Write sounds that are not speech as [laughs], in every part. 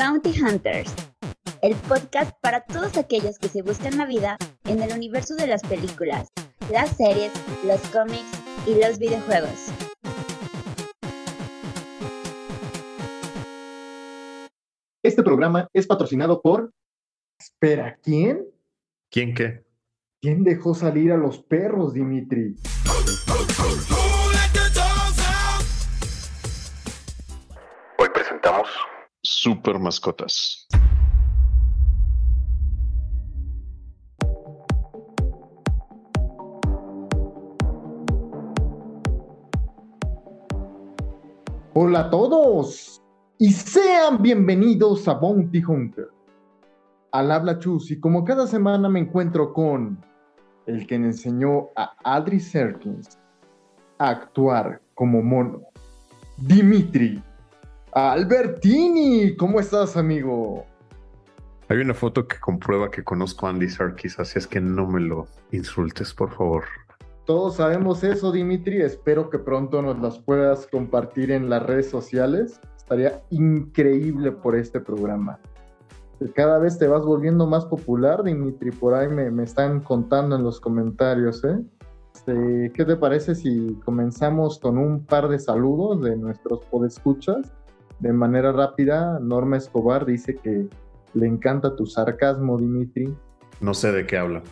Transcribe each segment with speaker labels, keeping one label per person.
Speaker 1: Bounty Hunters, el podcast para todos aquellos que se buscan la vida en el universo de las películas, las series, los cómics y los videojuegos.
Speaker 2: Este programa es patrocinado por... Espera, ¿quién?
Speaker 3: ¿Quién qué?
Speaker 2: ¿Quién dejó salir a los perros, Dimitri?
Speaker 3: Super Mascotas.
Speaker 2: Hola a todos y sean bienvenidos a Bounty Hunter. Al habla Chus y como cada semana me encuentro con el que me enseñó a Adri Serkins a actuar como mono, Dimitri Albertini. ¿Cómo estás, amigo?
Speaker 3: Hay una foto que comprueba que conozco a Andy Serkis, así es que no me lo insultes, por favor.
Speaker 2: Todos sabemos eso, Dimitri. Espero que pronto nos las puedas compartir en las redes sociales. Estaría increíble por este programa. Cada vez te vas volviendo más popular, Dimitri. Por ahí me, están contando en los comentarios, ¿eh? Este, ¿Qué te parece si comenzamos con un par de saludos de nuestros podescuchas? De manera rápida, Norma Escobar dice que le encanta tu sarcasmo, Dimitri.
Speaker 3: No sé de qué habla.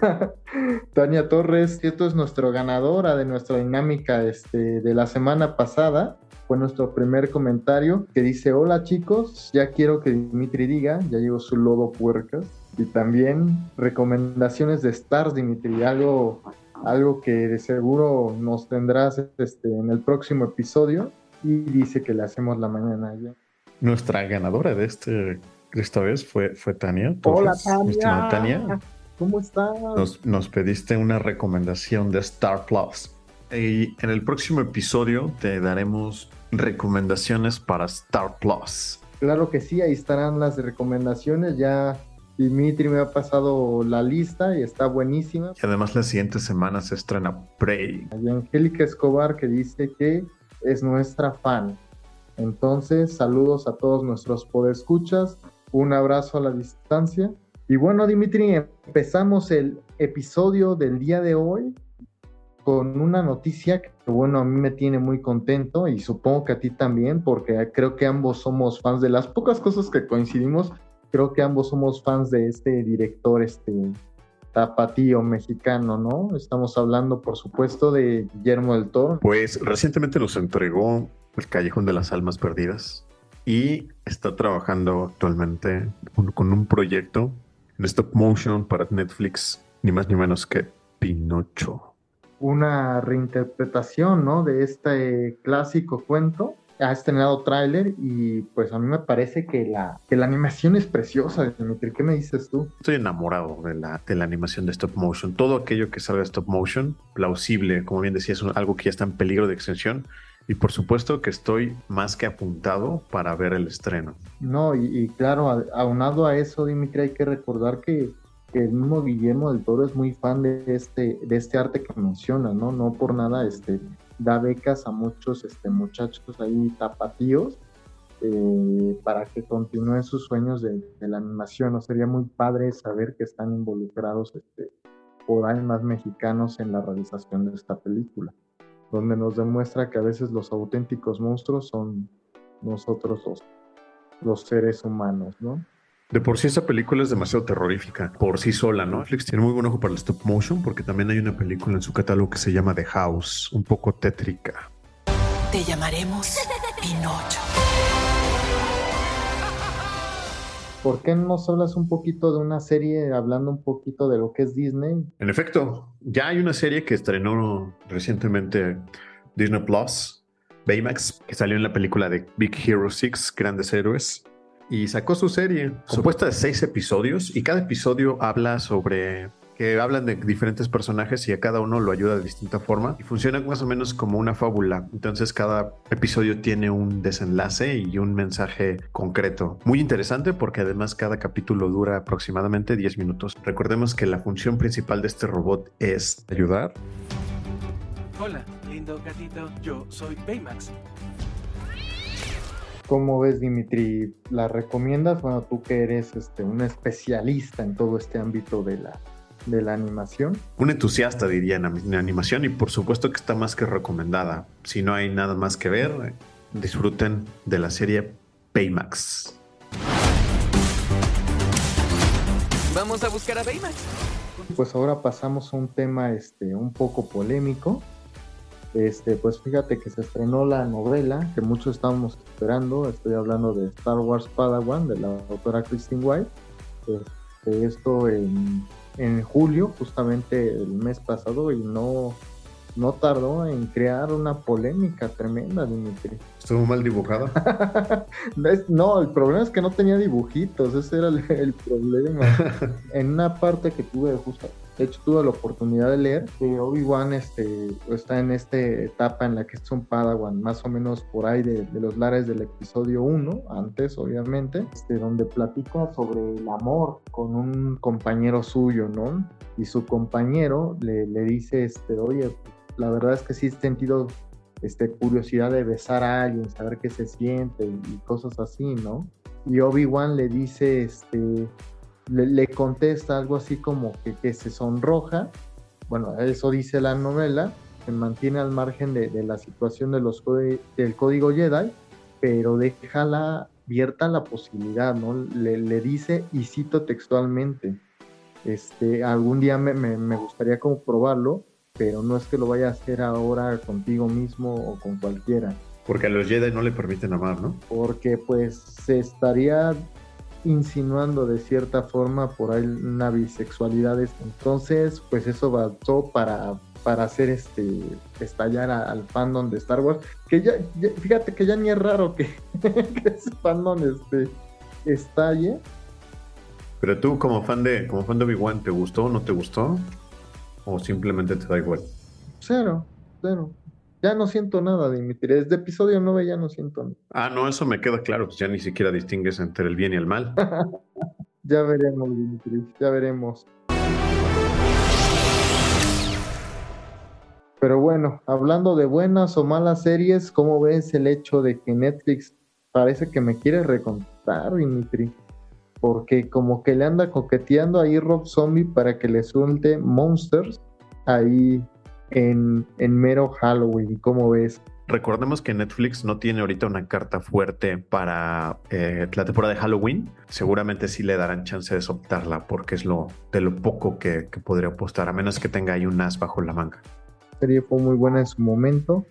Speaker 3: [laughs]
Speaker 2: Tania Torres, esto es nuestra ganadora de nuestra dinámica este, de la semana pasada. Fue nuestro primer comentario que dice, hola chicos, ya quiero que Dimitri diga, ya llegó su lodo puercas. Y también recomendaciones de Stars, Dimitri, algo, algo que de seguro nos tendrás este, en el próximo episodio. Y dice que le hacemos la mañana ya.
Speaker 3: Nuestra ganadora de este esta vez fue, fue Tania.
Speaker 2: Hola Tania. Tania. ¿Cómo estás?
Speaker 3: Nos, nos, pediste una recomendación de Star Plus. Y en el próximo episodio te daremos recomendaciones para Star Plus.
Speaker 2: Claro que sí, ahí estarán las recomendaciones. Ya Dimitri me ha pasado la lista y está buenísima.
Speaker 3: Y además la siguiente semana se estrena Prey.
Speaker 2: Hay Angélica Escobar que dice que es nuestra fan. Entonces, saludos a todos nuestros podescuchas, un abrazo a la distancia. Y bueno, Dimitri, empezamos el episodio del día de hoy con una noticia que, bueno, a mí me tiene muy contento y supongo que a ti también, porque creo que ambos somos fans de las pocas cosas que coincidimos, creo que ambos somos fans de este director, este tapatío mexicano, ¿no? Estamos hablando, por supuesto, de Guillermo del Toro.
Speaker 3: Pues recientemente nos entregó El Callejón de las Almas Perdidas y está trabajando actualmente con un proyecto en stop motion para Netflix, ni más ni menos que Pinocho.
Speaker 2: Una reinterpretación, ¿no? De este clásico cuento ha estrenado tráiler y pues a mí me parece que la, que la animación es preciosa, Dimitri. ¿Qué me dices tú?
Speaker 3: Estoy enamorado de la, de la animación de stop motion. Todo aquello que salga de stop motion, plausible, como bien decía, es algo que ya está en peligro de extensión. Y por supuesto que estoy más que apuntado para ver el estreno.
Speaker 2: No, y, claro, aunado a eso, Dimitri, hay que recordar que, que, el mismo Guillermo del Toro es muy fan de este, de este arte que menciona, ¿no? No por nada este, da becas a muchos este, muchachos ahí tapatíos eh, para que continúen sus sueños de, la animación. ¿no? Sería muy padre saber que están involucrados este, por ahí más mexicanos en la realización de esta película, donde nos demuestra que a veces los auténticos monstruos son nosotros los, los seres humanos, ¿no?
Speaker 3: De por sí esa película es demasiado terrorífica por sí sola, ¿no? Netflix tiene muy buen ojo para el stop motion porque también hay una película en su catálogo que se llama The House, un poco tétrica.
Speaker 4: Te llamaremos Pinocho.
Speaker 2: ¿Por qué no nos hablas un poquito de una serie hablando un poquito de lo que es Disney?
Speaker 3: En efecto, ya hay una serie que estrenó recientemente Disney Plus, Baymax, que salió en la película de Big Hero 6, Grandes Héroes y sacó su serie compuesta de seis episodios y cada episodio habla sobre que hablan de diferentes personajes y a cada uno lo ayuda de distinta forma y funciona más o menos como una fábula. Entonces cada episodio tiene un desenlace y un mensaje concreto. Muy interesante porque además cada capítulo dura aproximadamente 10 minutos. Recordemos que la función principal de este robot es ayudar.
Speaker 5: Hola, lindo gatito, yo soy Baymax.
Speaker 2: ¿Cómo ves, Dimitri? ¿La recomiendas? Bueno, tú que eres este, un especialista en todo este ámbito de la, de la animación.
Speaker 3: Un entusiasta, diría, en animación y por supuesto que está más que recomendada. Si no hay nada más que ver, disfruten de la serie Baymax.
Speaker 4: Vamos a buscar a Baymax.
Speaker 2: Pues ahora pasamos a un tema este, un poco polémico. Este, pues fíjate que se estrenó la novela que muchos estábamos esperando. Estoy hablando de Star Wars Padawan de la autora Christine White. Este, esto en, en, julio, justamente el mes pasado, y no, no tardó en crear una polémica tremenda, Dimitri.
Speaker 3: ¿Estuvo mal dibujada? [laughs]
Speaker 2: no, el problema es que no tenía dibujitos, ese era el, el problema. [laughs] en una parte que tuve justo de hecho, tuve la oportunidad de leer que Obi-Wan este, está en esta etapa en la que es un Padawan, más o menos por ahí de, los lares del episodio 1, antes obviamente, este, donde platica sobre el amor con un compañero suyo, ¿no? Y su compañero le, le dice, este, oye, la verdad es que sí he sentido este, curiosidad de besar a alguien, saber qué se siente y cosas así, ¿no? Y Obi-Wan le dice, este, le, contesta algo así como que, se sonroja, bueno, eso dice la novela, se mantiene al margen de, la situación de los del código Jedi, pero déjala abierta la posibilidad, ¿no? Le, dice, y cito textualmente, este, algún día me, me, gustaría como probarlo, pero no es que lo vaya a hacer ahora contigo mismo o con cualquiera.
Speaker 3: Porque a los Jedi no le permiten amar, ¿no?
Speaker 2: Porque pues se estaría insinuando de cierta forma por ahí una bisexualidad. Entonces, pues eso bastó para, para hacer este estallar al fandom de Star Wars. Que ya, fíjate que ya ni es raro [laughs] que, ese fandom este, estalle.
Speaker 3: Pero tú como fan de como fan de Obi-Wan, ¿te gustó o no te gustó? ¿O simplemente te da igual?
Speaker 2: Cero, cero. Ya no siento nada, Dimitri. Desde episodio 9 ya no siento nada.
Speaker 3: Ah, no, eso me queda claro. Pues ya ni siquiera distingues entre el bien y el mal. [laughs]
Speaker 2: ya veremos, Dimitri. Ya veremos. Pero bueno, hablando de buenas o malas series, ¿cómo ves el hecho de que Netflix parece que me quiere recontar, Dimitri? Porque como que le anda coqueteando ahí Rob Zombie para que le suelte Monsters ahí en, mero Halloween. ¿Cómo ves?
Speaker 3: Recordemos que Netflix no tiene ahorita una carta fuerte para eh, la temporada de Halloween. Seguramente sí le darán chance de soltarla porque es lo de lo poco que, podría apostar, a menos que tenga ahí un as bajo la manga.
Speaker 2: La serie fue muy buena en su momento,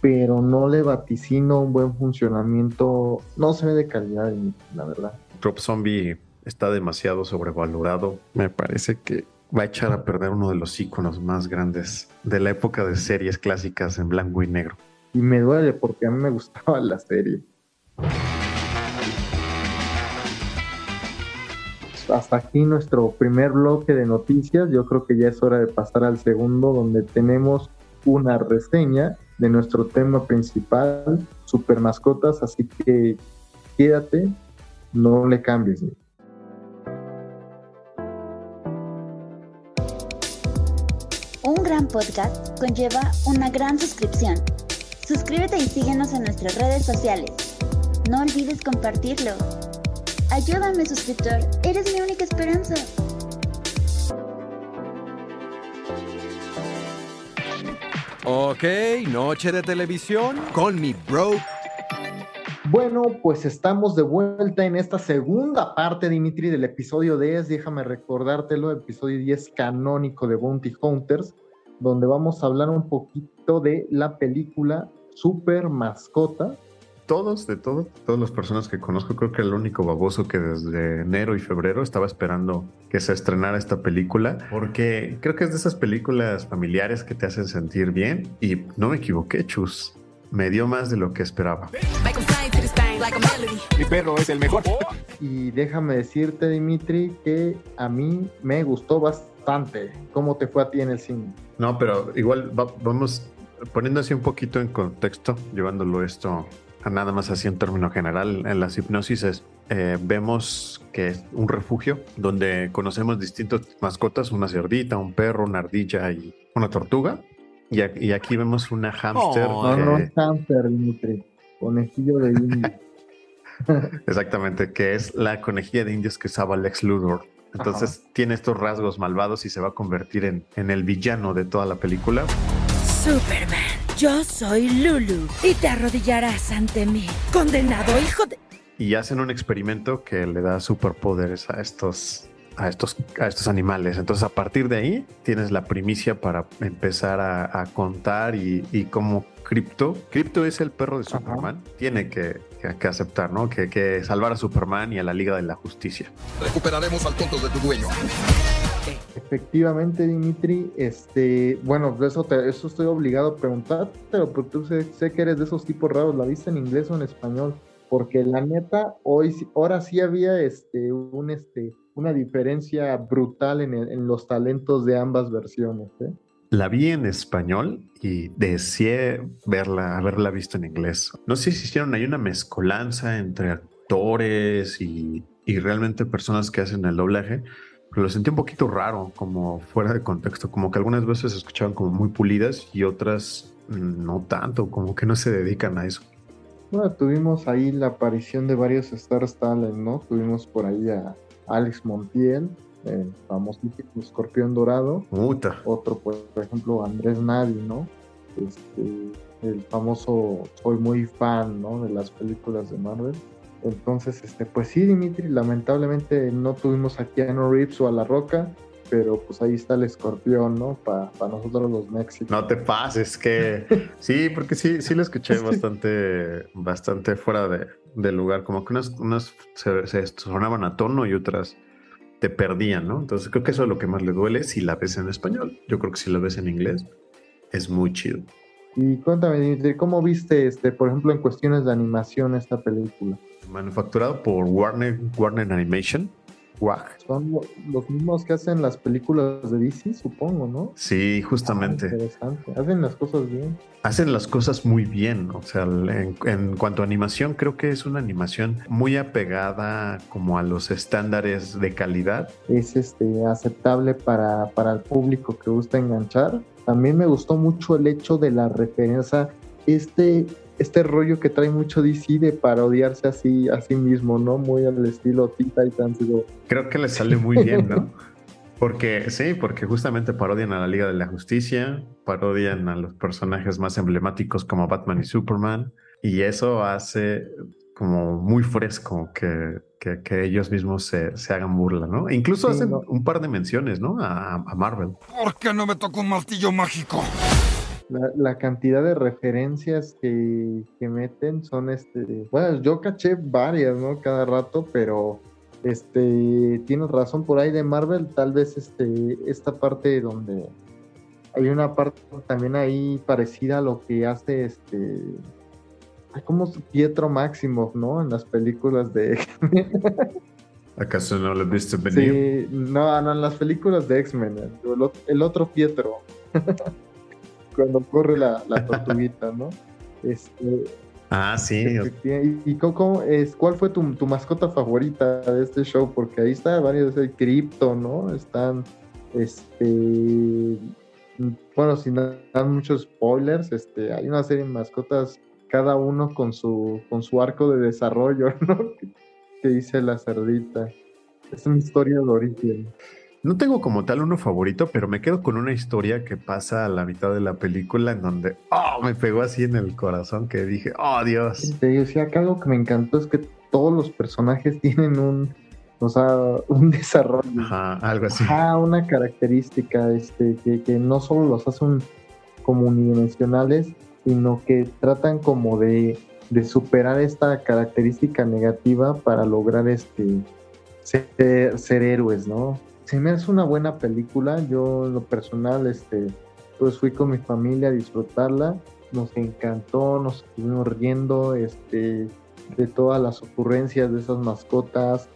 Speaker 2: pero no le vaticino un buen funcionamiento. No se ve de calidad, la verdad.
Speaker 3: Drop Zombie está demasiado sobrevalorado. Me parece que va a echar a perder uno de los iconos más grandes de la época de series clásicas en blanco y negro.
Speaker 2: Y me duele porque a mí me gustaba la serie. Hasta aquí nuestro primer bloque de noticias. Yo creo que ya es hora de pasar al segundo, donde tenemos una reseña de nuestro tema principal, super mascotas. Así que quédate, no le cambies.
Speaker 1: Podcast conlleva una gran suscripción. Suscríbete y síguenos en nuestras redes sociales. No olvides compartirlo. Ayúdame suscriptor, eres mi única esperanza.
Speaker 5: Ok, noche de televisión con mi bro.
Speaker 2: Bueno, pues estamos de vuelta en esta segunda parte, Dimitri, del episodio 10. Déjame recordártelo, episodio 10 canónico de Bounty Hunters donde vamos a hablar un poquito de la película Super Mascota.
Speaker 3: Todos, de todos, todas las personas que conozco, creo que el único baboso que desde enero y febrero estaba esperando que se estrenara esta película, porque creo que es de esas películas familiares que te hacen sentir bien y no me equivoqué, chus. Me dio más de lo que esperaba.
Speaker 5: Mi perro es el mejor.
Speaker 2: Y déjame decirte, Dimitri, que a mí me gustó bastante. ¿Cómo te fue a ti en el cine?
Speaker 3: No, pero igual vamos poniendo así un poquito en contexto, llevándolo esto a nada más así en término general. En las hipnosis eh, vemos que es un refugio donde conocemos distintas mascotas, una cerdita, un perro, una ardilla y una tortuga. Y, aquí vemos una hámster.
Speaker 2: no, no es hámster, Dimitri. Conejillo de India. [laughs] [laughs]
Speaker 3: Exactamente, que es la conejilla de indios que usaba Lex Luthor. Entonces tiene estos rasgos malvados y se va a convertir en, en el villano de toda la película.
Speaker 6: Superman, yo soy Lulu y te arrodillarás ante mí, condenado hijo de...
Speaker 3: Y hacen un experimento que le da superpoderes a estos, a estos, a estos animales. Entonces, a partir de ahí, tienes la primicia para empezar a, a contar y, y cómo Crypto, Crypto es el perro de Superman, tiene que, que- que aceptar, ¿no? Que, que salvar a Superman y a la Liga de la Justicia.
Speaker 7: Recuperaremos al tonto de tu dueño.
Speaker 2: Efectivamente, Dimitri, este, bueno, eso, te- eso estoy obligado a preguntar, pero porque tú sé, sé que eres de esos tipos raros, ¿la viste en inglés o en español? Porque la neta, hoy, sí- ahora sí había este, un, este, una diferencia brutal en, el- en los talentos de ambas versiones. ¿eh?
Speaker 3: La vi en español y deseé verla, haberla visto en inglés. No sé si hicieron ahí una mezcolanza entre actores y, y realmente personas que hacen el doblaje, pero lo sentí un poquito raro, como fuera de contexto, como que algunas veces se escuchaban como muy pulidas y otras no tanto, como que no se dedican a eso.
Speaker 2: Bueno, tuvimos ahí la aparición de varios Stars Talent, ¿no? Tuvimos por ahí a Alex Montiel, el famosísimo escorpión dorado,
Speaker 3: Puta.
Speaker 2: otro, pues, por ejemplo, Andrés Nadi, ¿no? Este, el famoso, soy muy fan, ¿no? De las películas de Marvel. Entonces, este, pues sí, Dimitri, lamentablemente no tuvimos a Keanu Reeves o a La Roca, pero pues ahí está el escorpión, ¿no? Para nosotros los mexicanos.
Speaker 3: No te pases, que [laughs] sí, porque sí, sí lo escuché bastante, bastante fuera de, de lugar, como que unas, unas se, se sonaban a tono y otras te perdían, ¿no? Entonces creo que eso es lo que más le duele si la ves en español. Yo creo que si la ves en inglés es muy chido.
Speaker 2: Y cuéntame, Dimitri, ¿cómo viste, este, por ejemplo, en cuestiones de animación esta película?
Speaker 3: Manufacturado por Warner, Warner Animation.
Speaker 2: Son lo- los mismos que hacen las películas de DC, supongo, ¿no?
Speaker 3: Sí,
Speaker 2: Ah,
Speaker 3: justamente.
Speaker 2: interesante. Hacen las cosas bien.
Speaker 3: hacen las cosas muy bien. O sea, en, en cuanto a animación, creo que es una animación muy apegada como a los estándares de calidad.
Speaker 2: Es este, aceptable para, para el público que gusta enganchar. También me gustó mucho el hecho de la referencia, este, este rollo que trae mucho DC de parodiarse así a sí mismo, ¿no? Muy al estilo Teen Titans. Go.
Speaker 3: Creo que le sale muy bien, ¿no? Porque sí, porque justamente parodian a la Liga de la Justicia, parodian a los personajes más emblemáticos como Batman y Superman, y eso hace como muy fresco que, que- que ellos mismos se, se hagan burla, ¿no? E incluso
Speaker 2: Sí,
Speaker 3: hacen
Speaker 2: no.
Speaker 3: un par de menciones, ¿no? A, a Marvel.
Speaker 7: ¿Por qué no me tocó un martillo mágico?
Speaker 2: La, la cantidad de referencias que, que meten son este. Bueno, yo caché varias, ¿no? Cada rato, pero este tienes razón por ahí de Marvel, tal vez este esta parte donde hay una parte también ahí parecida a lo que hace este como Pietro Máximo, ¿no? En las películas de
Speaker 3: ¿Acaso no lo viste venir?
Speaker 2: Sí, no, no, en las películas de X-Men, el, el otro Pietro. Cuando corre la, la tortuguita, ¿no? Este,
Speaker 3: Ah, sí.
Speaker 2: efectivamente. ¿Y, cómo es, cuál fue tu, tu mascota favorita de este show? Porque ahí está varios, el Crypto, ¿no? Están, este, bueno, sin dar muchos spoilers, este, hay una serie de mascotas, cada uno con su, con su arco de desarrollo, [laughs] ¿no? Que dice la cerdita. Es una historia de origen.
Speaker 3: No tengo como tal uno favorito, pero me quedo con una historia que pasa a la mitad de la película en donde, oh, me pegó así en el corazón que dije, oh, Dios.
Speaker 2: Te sí, acá algo que me encantó es que todos los personajes [laughs] tienen un, o sea, un desarrollo.
Speaker 3: Ajá, algo así.
Speaker 2: Ajá, una característica este, que, que no solo los hacen como unidimensionales, sino que tratan como de, de superar esta característica negativa para lograr este ser, ser héroes, ¿no? Se me hace una buena película, yo en lo personal, este, pues fui con mi familia a disfrutarla, nos encantó, nos estuvimos riendo, este, de todas las ocurrencias de esas mascotas,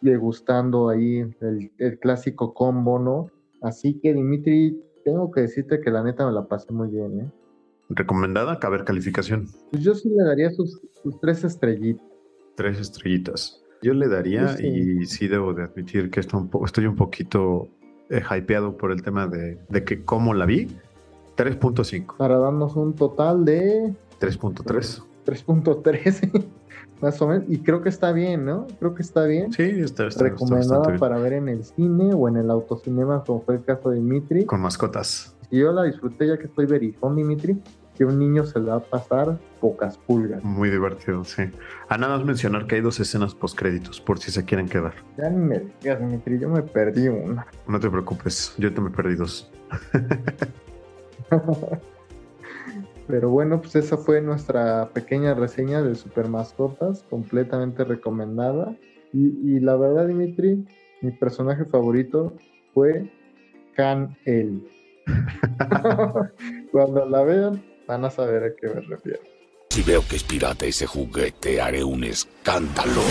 Speaker 2: degustando ahí el, el clásico combo, ¿no? Así que Dimitri, tengo que decirte que la neta me la pasé muy bien, ¿eh?
Speaker 3: Recomendada, caber calificación.
Speaker 2: Pues yo sí le daría sus, sus tres estrellitas.
Speaker 3: Tres estrellitas. Yo le daría,
Speaker 2: sí.
Speaker 3: y sí debo de admitir que estoy un, po- estoy un poquito eh, hypeado por el tema de, de que cómo la vi. 3.5,
Speaker 2: Para darnos un total de
Speaker 3: 3.3.
Speaker 2: 3.13, [laughs] más o menos, y creo que está bien, ¿no? Creo que está bien.
Speaker 3: Sí, está, está,
Speaker 2: Recomendada para ver en el cine o en el autocinema, como fue el caso de Dimitri.
Speaker 3: Con mascotas.
Speaker 2: Y yo la disfruté ya que estoy verizón, Dimitri, que un niño se le va a pasar pocas pulgas.
Speaker 3: Muy divertido, sí. A nada más mencionar que hay dos escenas postcréditos, por si se quieren quedar.
Speaker 2: Ya ni me digas, Dimitri, yo me perdí una.
Speaker 3: No te preocupes, yo te me perdí dos. [laughs]
Speaker 2: Pero bueno, pues esa fue nuestra pequeña reseña de Super Mascotas, completamente recomendada. Y, y la verdad, Dimitri, mi personaje favorito fue Han El. [laughs] [laughs] Cuando la vean, van a saber a qué me refiero.
Speaker 8: Si veo que es pirata ese juguete, haré un escándalo.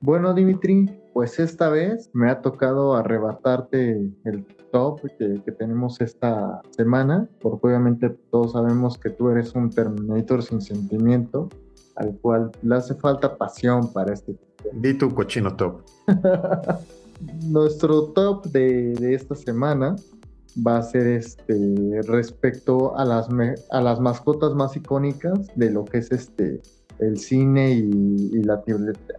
Speaker 2: Bueno, Dimitri, pues esta vez me ha tocado arrebatarte el top que, que tenemos esta semana, porque obviamente todos sabemos que tú eres un Terminator sin sentimiento, al cual le hace falta pasión para este
Speaker 3: Di tu cochino top. [laughs]
Speaker 2: Nuestro top de, de esta semana va a ser este respecto a las, a las mascotas más icónicas de lo que es este el cine y, la,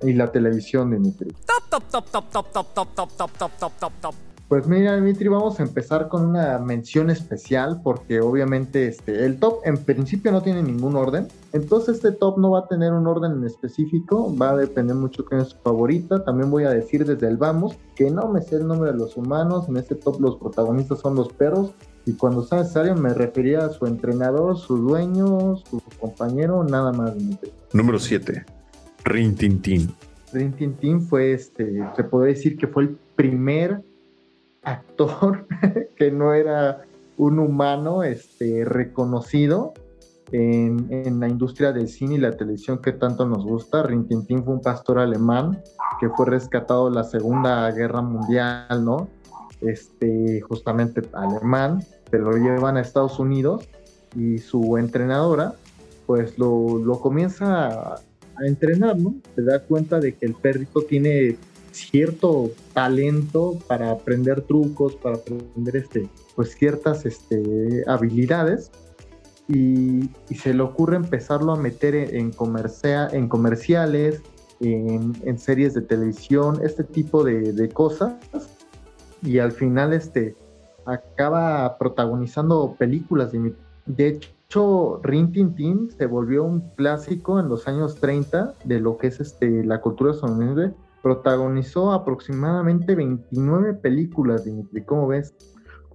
Speaker 2: y la televisión, Dimitri.
Speaker 4: Top, top, top, top, top, top, top, top, top, top, top, top, top.
Speaker 2: Pues mira, Dimitri, vamos a empezar con una mención especial porque obviamente este, el top en principio no tiene ningún orden. Entonces este top no va a tener un orden en específico, va a depender mucho quién es su favorita. También voy a decir desde el vamos que no me sé el nombre de los humanos. En este top los protagonistas son los perros y cuando sea necesario me refería a su entrenador, su dueño, su compañero, nada más. Dimitri.
Speaker 3: Número 7. Rin Tin Tin.
Speaker 2: Rin Tin Tin fue, este, se puede decir que fue el primer actor [laughs] que no era un humano este, reconocido en, la industria del cine y la televisión que tanto nos gusta. Rin Tin Tin fue un pastor alemán que fue rescatado de la Segunda Guerra Mundial, ¿no? Este, justamente alemán, se lo llevan a Estados Unidos y su entrenadora pues lo, lo comienza a, a entrenar, ¿no? Se da cuenta de que el perrito tiene cierto talento para aprender trucos, para aprender este, pues ciertas este, habilidades y, y se le ocurre empezarlo a meter en, comercia- en comerciales, en, series de televisión, este tipo de, de cosas y al final este acaba protagonizando películas de, de hecho Rin Tin Tin se volvió un clásico en los años 30 de lo que es este la cultura estadounidense protagonizó aproximadamente 29 películas Dimitri ¿cómo ves?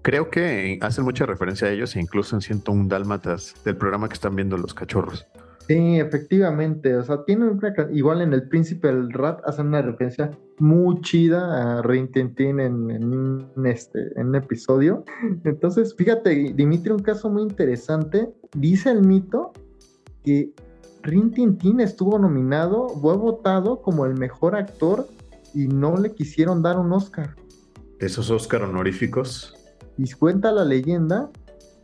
Speaker 3: Creo que hacen mucha referencia a ellos e incluso en 101 Dálmatas del programa que están viendo los cachorros.
Speaker 2: Sí, efectivamente, o sea, tienen una, igual en El Príncipe del Rat hacen una referencia muy chida a Rin Tin Tin en, este, en un episodio. Entonces, fíjate, Dimitri, un caso muy interesante. Dice el mito que Rin Tin Tin estuvo nominado, fue votado como el mejor actor y no le quisieron dar un Oscar.
Speaker 3: Esos Oscar honoríficos.
Speaker 2: Y cuenta la leyenda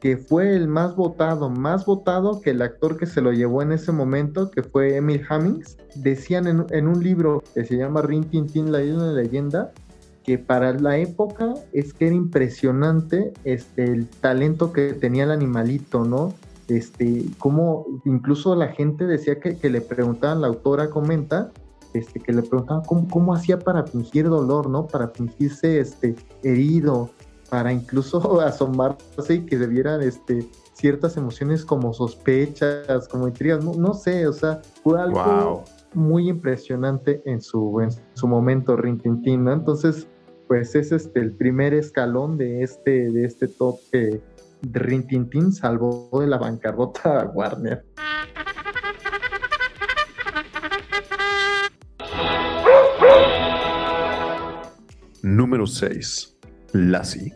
Speaker 2: que fue el más votado, más votado que el actor que se lo llevó en ese momento, que fue Emil Hammings. Decían en, en un libro que se llama Rin Tin Tin, la isla de la leyenda, que para la época es que era impresionante este, el talento que tenía el animalito, ¿no? Este, como incluso la gente decía que, que le preguntaban, la autora comenta, este, que le preguntaban cómo, cómo hacía para fingir dolor, ¿no? Para fingirse este, herido, para incluso [laughs] asomarse y que se vieran este, ciertas emociones como sospechas, como intrigas, no, no sé, o sea, fue algo
Speaker 3: Wow.
Speaker 2: muy impresionante en su, en su momento Rin Tin Tin, ¿no? Entonces, pues es este el primer escalón de este, de este top que Rin Tin Tin salvó de la bancarrota a Warner.
Speaker 3: Número 6. Lassie.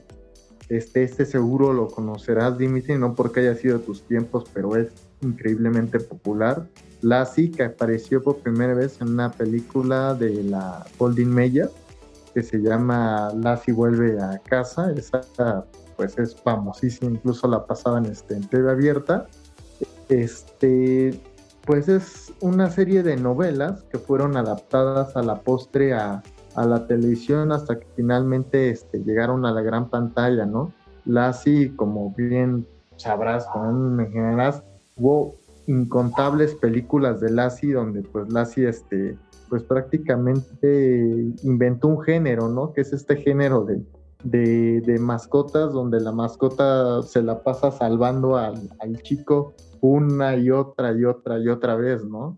Speaker 2: Este, este seguro lo conocerás, Dimitri, no porque haya sido de tus tiempos, pero es increíblemente popular. Lassie, que apareció por primera vez en una película de la Holding Mayer, que se llama Lassie vuelve a casa. Esa, pues, es famosísima, incluso la pasaban este, en TV abierta. Este, pues es una serie de novelas que fueron adaptadas a la postre a, a la televisión hasta que finalmente este, llegaron a la gran pantalla, ¿no? Lassie, como bien sabrás, ¿no? me imaginarás, hubo incontables películas de Lassie donde pues Lassie este pues prácticamente inventó un género, ¿no? Que es este género de, de, mascotas donde la mascota se la pasa salvando al, al, chico una y otra y otra y otra vez, ¿no?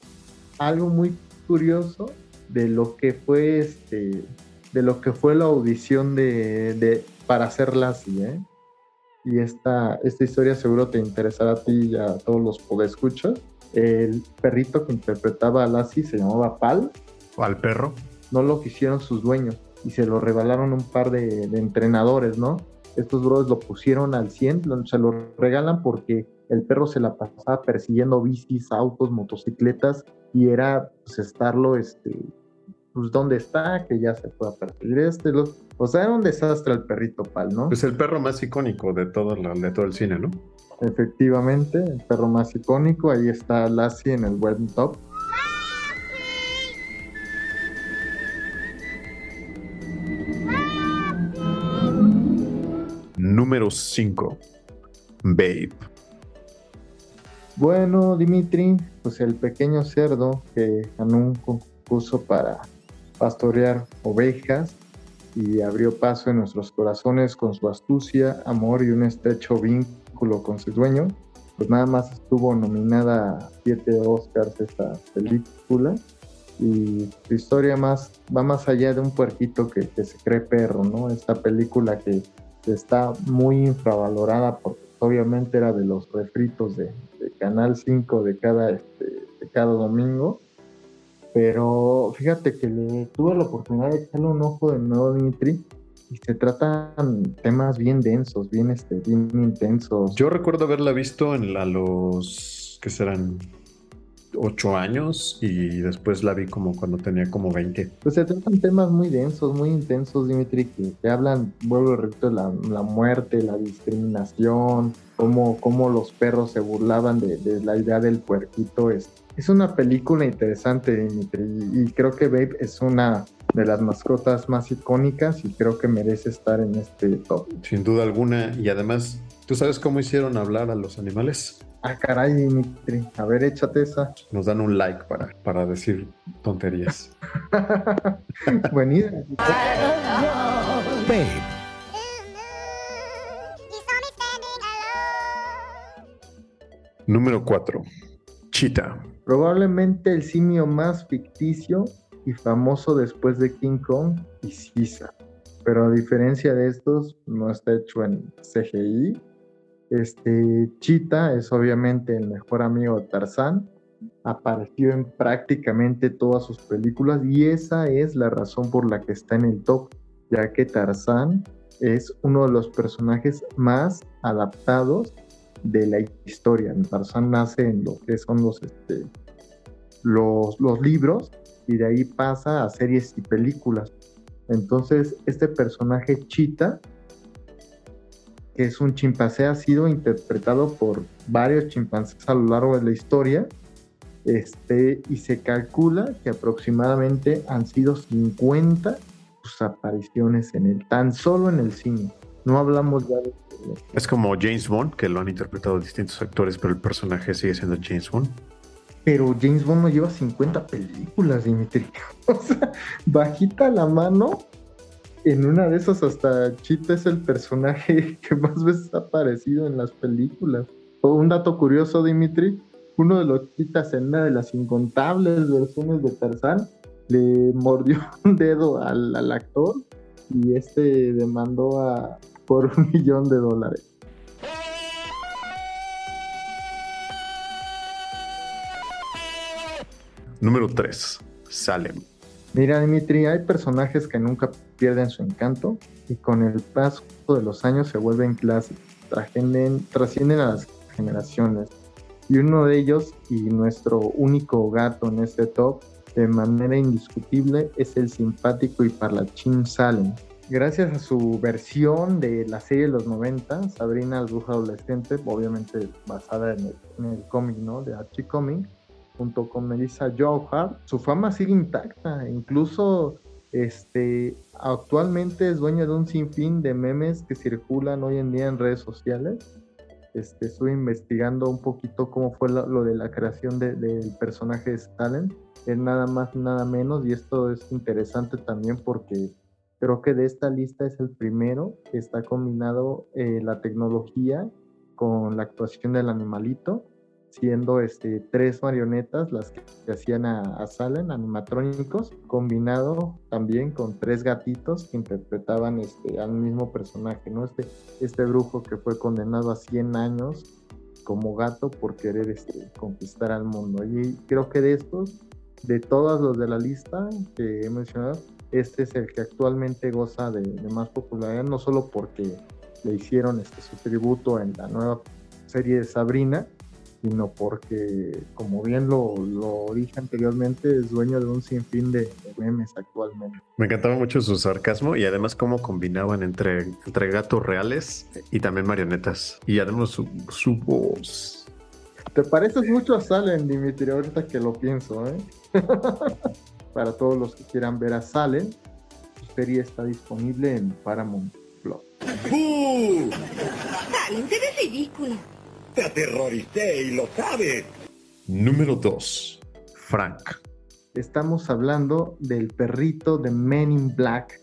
Speaker 2: Algo muy curioso de lo que fue este de lo que fue la audición de, de para hacer Lassie, ¿eh? y esta, esta historia seguro te interesará a ti y a todos los podescuchos. El perrito que interpretaba a Lassie se llamaba Pal.
Speaker 3: ¿O al perro?
Speaker 2: No lo quisieron sus dueños y se lo regalaron un par de, entrenadores, ¿no? Estos brothers lo pusieron al 100, se lo regalan porque el perro se la pasaba persiguiendo bicis, autos, motocicletas y era pues estarlo este, pues dónde está, que ya se pueda perseguir este. o sea, era un desastre el perrito Pal, ¿no?
Speaker 3: Es el perro más icónico de todo, de todo el cine, ¿no?
Speaker 2: Efectivamente, el perro más icónico. Ahí está Lassie en el web top.
Speaker 3: Número 5. Babe.
Speaker 2: Bueno, Dimitri, pues el pequeño cerdo que ganó un concurso para pastorear ovejas y abrió paso en nuestros corazones con su astucia, amor y un estrecho vínculo con su dueño. Pues nada más estuvo nominada a siete Oscars esta película y su historia más va más allá de un puerquito que, se cree perro, ¿no? Esta película que está muy infravalorada porque obviamente era de los refritos de, Canal 5 de cada, este, de cada domingo pero fíjate que le tuve la oportunidad de echarle un ojo de nuevo a Dimitri y se tratan temas bien densos, bien, este, bien intensos.
Speaker 3: Yo recuerdo haberla visto en la, los, que serán? Ocho años y después la vi como cuando tenía como 20.
Speaker 2: Pues se tratan temas muy densos, muy intensos, Dimitri, que te hablan, vuelvo a repetir, la, la muerte, la discriminación, cómo, cómo los perros se burlaban de, de la idea del puerquito. Es, es una película interesante, Dimitri, y creo que Babe es una de las mascotas más icónicas y creo que merece estar en este top.
Speaker 3: Sin duda alguna, y además, ¿tú sabes cómo hicieron hablar a los animales?
Speaker 2: Ah, caray, Dimitri. A ver, échate esa.
Speaker 3: Nos dan un like para, para decir tonterías. [laughs]
Speaker 2: Buenísimo.
Speaker 3: Número 4. Cheetah.
Speaker 2: Probablemente el simio más ficticio y famoso después de King Kong y Caesar. Pero a diferencia de estos, no está hecho en CGI, este, Chita es obviamente el mejor amigo de Tarzán, apareció en prácticamente todas sus películas y esa es la razón por la que está en el top, ya que Tarzán es uno de los personajes más adaptados de la historia. Tarzán nace en lo que son los, este, los, los libros y de ahí pasa a series y películas. Entonces, este personaje Chita que es un chimpancé, ha sido interpretado por varios chimpancés a lo largo de la historia. Este, y se calcula que aproximadamente han sido 50 sus apariciones en el, tan solo en el cine. No hablamos ya de...
Speaker 3: Es como James Bond, que lo han interpretado distintos actores, pero el personaje sigue siendo James Bond.
Speaker 2: Pero James Bond no lleva 50 películas, Dimitri. [laughs] O sea, bajita la mano en una de esas hasta Chita es el personaje [laughs] que más veces ha aparecido en las películas. Un dato curioso, Dimitri, uno de los chitas en una de las incontables versiones de Tarzán le mordió [laughs] un dedo al, al actor y este demandó a, por un [laughs] millón de dólares.
Speaker 3: Número 3. Salem.
Speaker 2: Mira, Dimitri, hay personajes que nunca pierden su encanto y con el paso de los años se vuelven clásicos, trascienden, a las generaciones. Y uno de ellos, y nuestro único gato en este top, de manera indiscutible, es el simpático y parlachín Salem. Gracias a su versión de la serie de los 90, Sabrina el bruja adolescente, obviamente basada en el, cómic ¿no? de Archie Comics, junto con Melissa Joe Hart, su fama sigue intacta, incluso este, actualmente es dueño de un sinfín de memes que circulan hoy en día en redes sociales este, estuve investigando un poquito cómo fue lo, de la creación de- del personaje de Stalin. Es nada más, nada menos, y esto es interesante también porque creo que de esta lista es el primero que está combinado eh, la tecnología con la actuación del animalito, siendo este, tres marionetas las que, hacían a, a Salen, animatrónicos, combinado también con tres gatitos que interpretaban este, al mismo personaje, ¿no? Este, este brujo que fue condenado a 100 años como gato por querer este, conquistar al mundo. Y creo que de estos, de todos los de la lista que he mencionado, este es el que actualmente goza de, de más popularidad, no solo porque le hicieron este, su tributo en la nueva serie de Sabrina, sino porque, como bien lo, lo dije anteriormente, es dueño de un sinfín de, de memes actualmente.
Speaker 3: Me encantaba mucho su sarcasmo y además cómo combinaban entre, entre gatos reales y también marionetas. Y además su, su voz.
Speaker 2: Te pareces mucho a Salen, Dimitri, ahorita que lo pienso, ¿eh? [laughs] Para todos los que quieran ver a Salen, su serie está disponible en Paramount Plus.
Speaker 9: Salen, te ves ridículo.
Speaker 10: Te aterroricé y lo sabes.
Speaker 3: Número 2. Frank.
Speaker 2: Estamos hablando del perrito de Men in Black,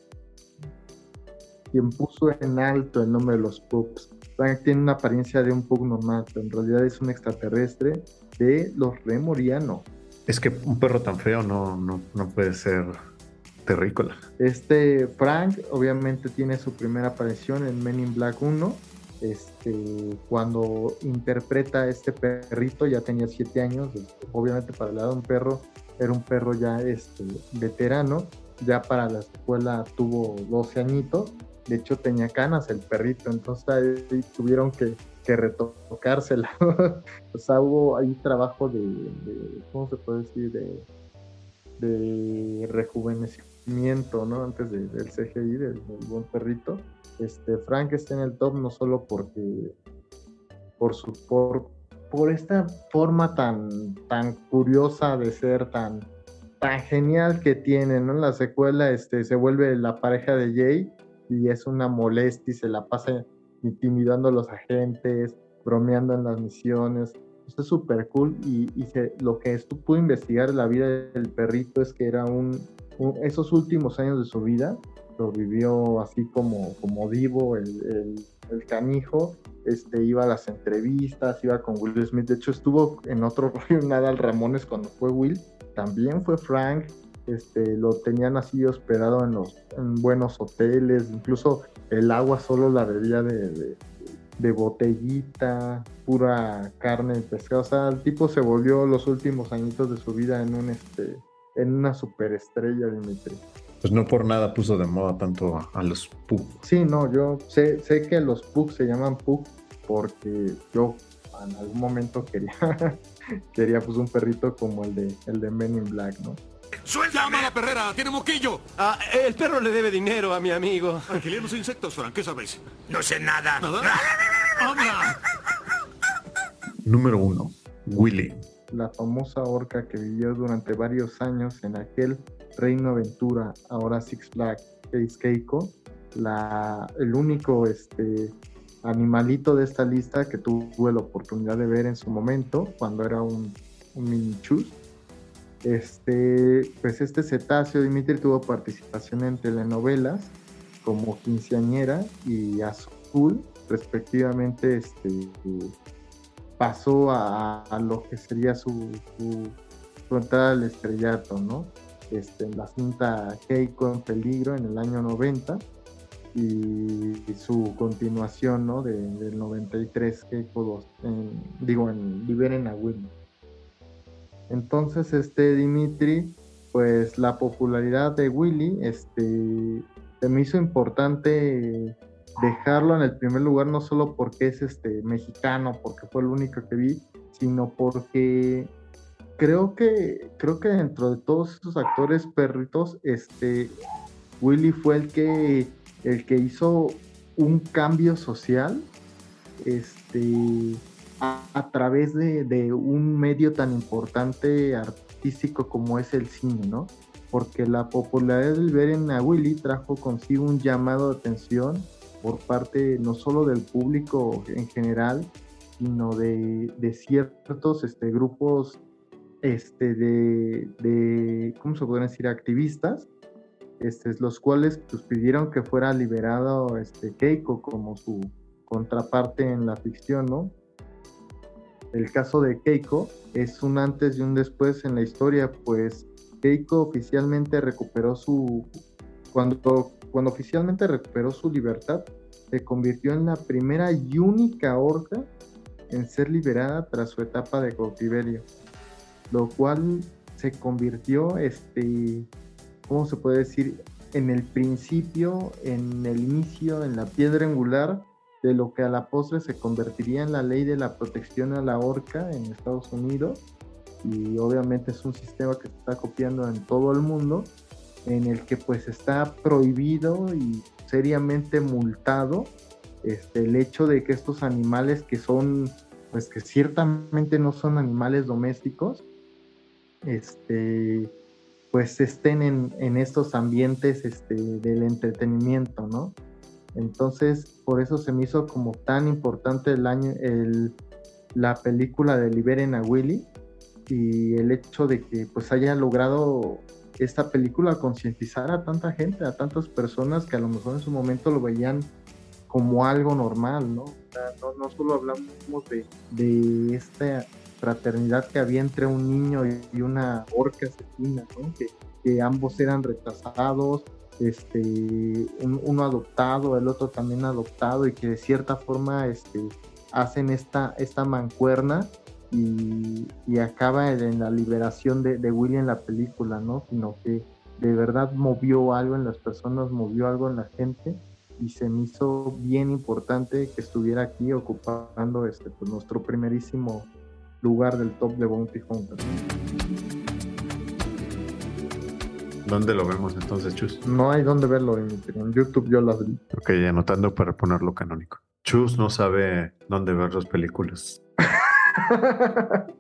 Speaker 2: quien puso en alto el nombre de los pugs. Frank tiene una apariencia de un pug normal, pero en realidad es un extraterrestre de los Remoriano.
Speaker 3: Es que un perro tan feo no, no, no puede ser terrícola.
Speaker 2: Este Frank obviamente tiene su primera aparición en Men in Black 1. Este, cuando interpreta a este perrito ya tenía 7 años, obviamente para la edad de un perro era un perro ya este, veterano, ya para la escuela tuvo 12 añitos, de hecho tenía canas el perrito, entonces ahí tuvieron que, que retocársela. [laughs] o sea, hubo ahí trabajo de, de ¿cómo se puede decir? De, de rejuvenecimiento, ¿no? Antes de- del CGI, del, buen perrito. Este, Frank está en el top no solo porque por su por, por esta forma tan tan curiosa de ser tan tan genial que tiene, ¿no? En la secuela este se vuelve la pareja de Jay y es una molestia y se la pasa intimidando a los agentes, bromeando en las misiones. Es súper cool y, se- lo que esto pudo investigar la vida del perrito es que era un- esos últimos años de su vida lo vivió así como, como divo, el, el- el canijo, este, iba a las entrevistas, iba con Will Smith, de hecho estuvo en otro [laughs] rollo Nadal Ramones cuando fue Will, también fue Frank, este, lo tenían así hospedado en, los, en buenos hoteles, incluso el agua solo la bebía de, de- de botellita, pura carne y pescado, o sea, el tipo se volvió los últimos añitos de su vida en un este en una superestrella, Dimitri.
Speaker 3: Pues no por nada puso de moda tanto a, a los Pug.
Speaker 2: Sí, no, yo sé, sé que los pugs se llaman pug porque yo en algún momento quería, [laughs] quería pues un perrito como el de, el de Men in Black, ¿no?
Speaker 7: ¡Suéltame! ¡Llama a la perrera! ¡Tiene moquillo!
Speaker 5: Ah, el perro le debe dinero a mi amigo.
Speaker 7: Tranquilemos insectos, Frank. ¿Qué sabéis?
Speaker 10: No sé nada.
Speaker 7: ¿Nada? [laughs] ¡Habla!
Speaker 3: Número 1. Willy.
Speaker 2: La famosa orca que vivió durante varios años en aquel Reino Aventura, ahora Six Flags Space Keiko, la, el único este, animalito de esta lista que tuve la oportunidad de ver en su momento, cuando era un, un mini. Este, pues este cetáceo, Dimitri, tuvo participación en telenovelas como Quinceañera y Azul, respectivamente, este, pasó a, lo que sería su, su, al estrellato, ¿no? Este, la cinta Keiko en peligro en el año 90 y, su continuación, ¿no? De, del 93 Keiko 2, en- digo, en Liberen a. Entonces, este Dimitri, pues la popularidad de Willy, este, se me hizo importante dejarlo en el primer lugar, no solo porque es este mexicano, porque fue el único que vi, sino porque creo que, creo que dentro de todos esos actores perritos, este, Willy fue el que, el que hizo un cambio social, este, a, través de, de un medio tan importante artístico como es el cine, ¿no? Porque la popularidad del ver en Willy trajo consigo un llamado de atención por parte no solo del público en general, sino de, ciertos este, grupos este, de, ¿cómo se podrían decir? Activistas, este, los cuales pues, pidieron que fuera liberado Keiko como su contraparte en la ficción, ¿no? El caso de Keiko es un antes y un después en la historia, pues Keiko oficialmente recuperó su... Cuando, cuando oficialmente recuperó su libertad, se convirtió en la primera y única orca en ser liberada tras su etapa de cautiverio lo cual se convirtió, este, ¿cómo se puede decir? En el principio, en el inicio, en la piedra angular de lo que a la postre se convertiría en la ley de la protección a la horca en Estados Unidos. Y obviamente es un sistema que se está copiando en todo el mundo, en el que pues está prohibido y seriamente multado este, el hecho de que estos animales que son, pues que ciertamente no son animales domésticos, este, pues estén en, estos ambientes este, del entretenimiento, ¿no? Entonces, por eso se me hizo como tan importante el año, el, la película de Liberen a Willy y el hecho de que pues haya logrado esta película concientizar a tanta gente, a tantas personas que a lo mejor en su momento lo veían como algo normal, ¿no? no, no, solo hablamos de, de esta fraternidad que había entre un niño y una orca asesina, que, ambos eran retrasados, este, uno adoptado, el otro también adoptado, y que de cierta forma este, hacen esta, esta mancuerna y, acaba en la liberación de, de Willy en la película, ¿no? Sino que de verdad movió algo en las personas, movió algo en la gente y se me hizo bien importante que estuviera aquí ocupando este, pues, nuestro primerísimo lugar del top de Bounty Hunter.
Speaker 3: ¿Dónde lo vemos entonces, Chus?
Speaker 2: No hay dónde verlo, en YouTube yo lo vi.
Speaker 3: Ok, anotando para ponerlo canónico. Chus no sabe dónde ver las películas. [laughs]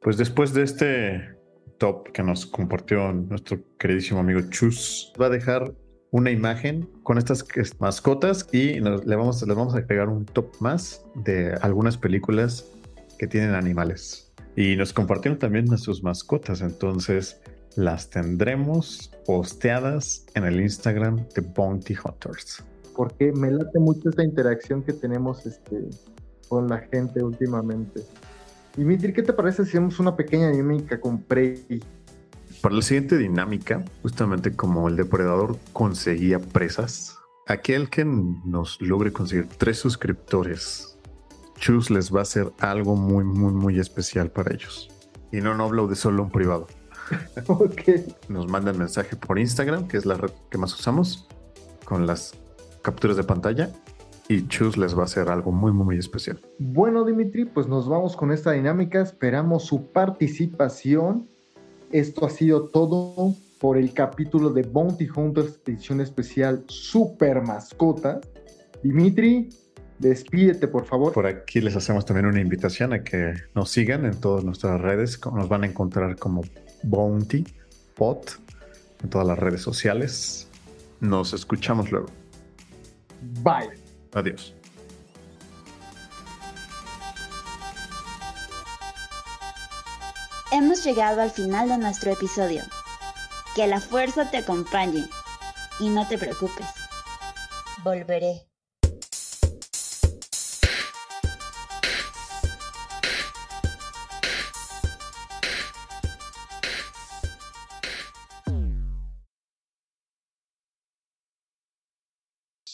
Speaker 3: pues después de este top que nos compartió nuestro queridísimo amigo Chus, va a dejar una imagen con estas mascotas y le vamos, les vamos a pegar un top más de algunas películas que tienen animales. Y nos compartieron también nuestras mascotas, entonces las tendremos posteadas en el Instagram de Bounty Hunters.
Speaker 2: Porque me late mucho esta interacción que tenemos este, con la gente últimamente. Dimitri, ¿qué te parece si hacemos una pequeña dinámica con Prey?
Speaker 3: Para la siguiente dinámica, justamente como el depredador conseguía presas, aquel que nos logre conseguir tres suscriptores Chus les va a hacer algo muy, muy, muy especial para ellos. Y no, no hablo de solo un privado. [laughs]
Speaker 2: ok.
Speaker 3: Nos mandan mensaje por Instagram, que es la red que más usamos, con las capturas de pantalla. Y Chus les va a hacer algo muy, muy, muy especial.
Speaker 2: Bueno, Dimitri, pues nos vamos con esta dinámica. Esperamos su participación. Esto ha sido todo por el capítulo de Bounty Hunters edición especial Super Mascota. Dimitri, Despídete, por favor.
Speaker 3: Por aquí les hacemos también una invitación a que nos sigan en todas nuestras redes. Nos van a encontrar como Bounty Pot en todas las redes sociales. Nos escuchamos luego.
Speaker 2: Bye.
Speaker 3: Adiós.
Speaker 1: Hemos llegado al final de nuestro episodio. Que la fuerza te acompañe. Y no te preocupes. Volveré.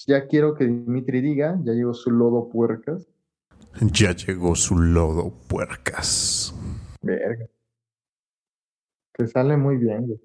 Speaker 2: Ya quiero que Dimitri diga, ya llegó su lodo puercas.
Speaker 3: Ya llegó su lodo puercas.
Speaker 2: Verga. Te sale muy bien,